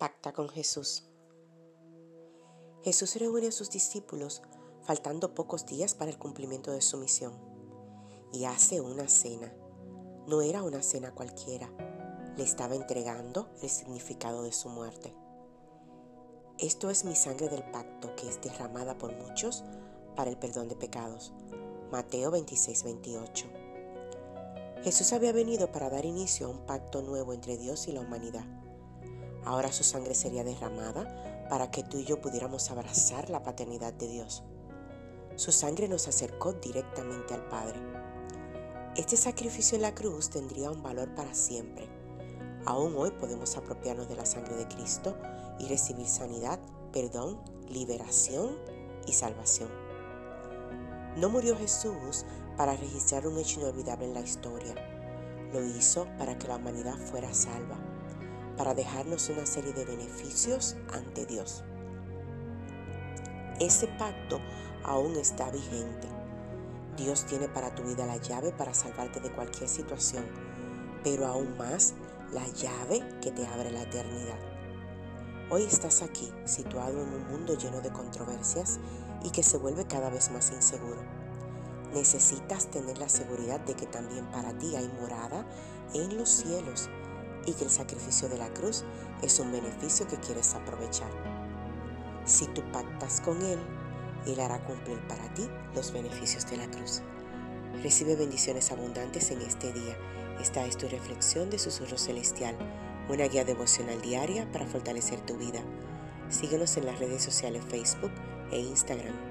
Pacta con Jesús. Jesús reúne a sus discípulos faltando pocos días para el cumplimiento de su misión y hace una cena. No era una cena cualquiera, le estaba entregando el significado de su muerte. Esto es mi sangre del pacto que es derramada por muchos para el perdón de pecados. Mateo 26, 28. Jesús había venido para dar inicio a un pacto nuevo entre Dios y la humanidad Ahora su sangre sería derramada para que tú y yo pudiéramos abrazar la paternidad de Dios. Su sangre nos acercó directamente al Padre. Este sacrificio en la cruz tendría un valor para siempre. Aún hoy podemos apropiarnos de la sangre de Cristo y recibir sanidad, perdón, liberación y salvación. No murió Jesús para registrar un hecho inolvidable en la historia. Lo hizo para que la humanidad fuera salva para dejarnos una serie de beneficios ante Dios. Ese pacto aún está vigente. Dios tiene para tu vida la llave para salvarte de cualquier situación, pero aún más la llave que te abre la eternidad. Hoy estás aquí, situado en un mundo lleno de controversias y que se vuelve cada vez más inseguro. Necesitas tener la seguridad de que también para ti hay morada en los cielos y que el sacrificio de la cruz es un beneficio que quieres aprovechar. Si tú pactas con Él, Él hará cumplir para ti los beneficios de la cruz. Recibe bendiciones abundantes en este día. Esta es tu reflexión de Susurro Celestial, una guía devocional diaria para fortalecer tu vida. Síguenos en las redes sociales Facebook e Instagram